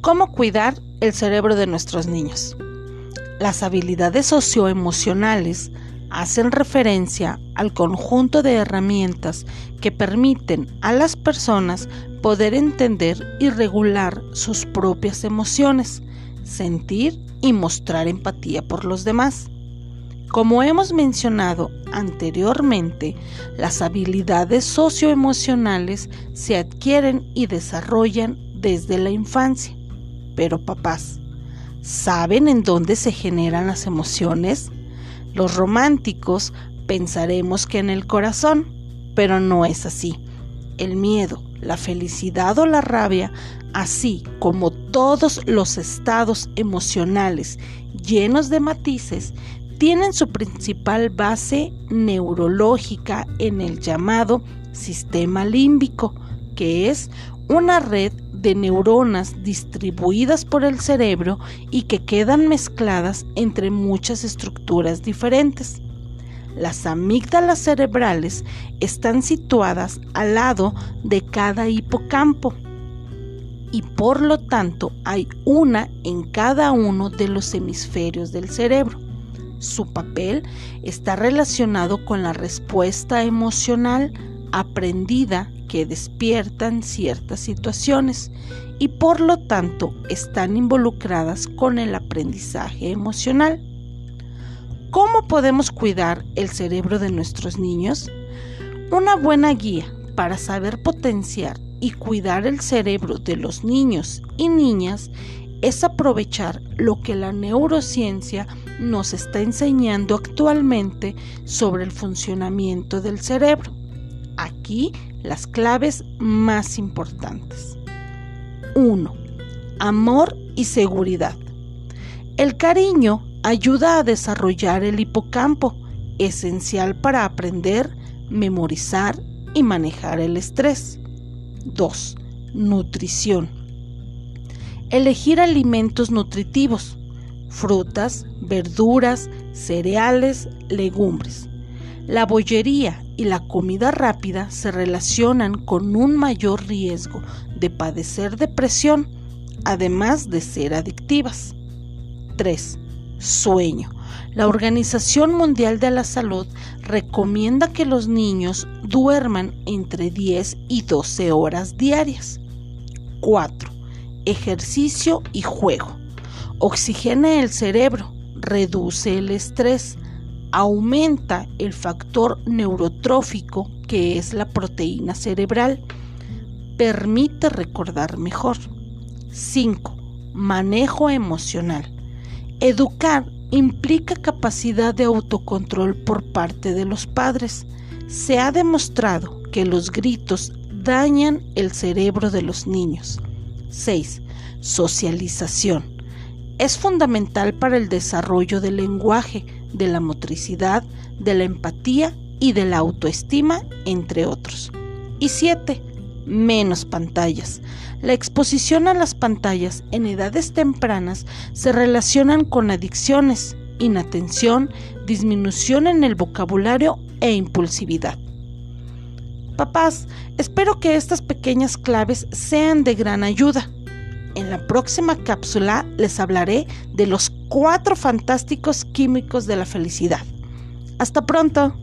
¿Cómo cuidar el cerebro de nuestros niños? Las habilidades socioemocionales hacen referencia al conjunto de herramientas que permiten a las personas poder entender y regular sus propias emociones, sentir y mostrar empatía por los demás. Como hemos mencionado anteriormente, las habilidades socioemocionales se adquieren y desarrollan desde la infancia. Pero papás, ¿saben en dónde se generan las emociones? Los románticos pensaremos que en el corazón, pero no es así. El miedo, la felicidad o la rabia, así como todos los estados emocionales llenos de matices, tienen su principal base neurológica en el llamado sistema límbico, que es una red de neuronas distribuidas por el cerebro y que quedan mezcladas entre muchas estructuras diferentes. Las amígdalas cerebrales están situadas al lado de cada hipocampo y por lo tanto hay una en cada uno de los hemisferios del cerebro. Su papel está relacionado con la respuesta emocional aprendida que despiertan ciertas situaciones y por lo tanto están involucradas con el aprendizaje emocional. ¿Cómo podemos cuidar el cerebro de nuestros niños? Una buena guía para saber potenciar y cuidar el cerebro de los niños y niñas es aprovechar lo que la neurociencia nos está enseñando actualmente sobre el funcionamiento del cerebro. Aquí las claves más importantes. 1. Amor y seguridad. El cariño ayuda a desarrollar el hipocampo, esencial para aprender, memorizar y manejar el estrés. 2. Nutrición. Elegir alimentos nutritivos, frutas, verduras, cereales, legumbres. La bollería y la comida rápida se relacionan con un mayor riesgo de padecer depresión, además de ser adictivas. 3. Sueño. La Organización Mundial de la Salud recomienda que los niños duerman entre 10 y 12 horas diarias. 4. Ejercicio y juego. Oxigena el cerebro, reduce el estrés, aumenta el factor neurotrófico que es la proteína cerebral, permite recordar mejor. 5. Manejo emocional. Educar implica capacidad de autocontrol por parte de los padres. Se ha demostrado que los gritos dañan el cerebro de los niños. 6. Socialización. Es fundamental para el desarrollo del lenguaje, de la motricidad, de la empatía y de la autoestima, entre otros. Y 7. Menos pantallas. La exposición a las pantallas en edades tempranas se relacionan con adicciones, inatención, disminución en el vocabulario e impulsividad. Papás, espero que estas pequeñas claves sean de gran ayuda. En la próxima cápsula les hablaré de los cuatro fantásticos químicos de la felicidad. Hasta pronto.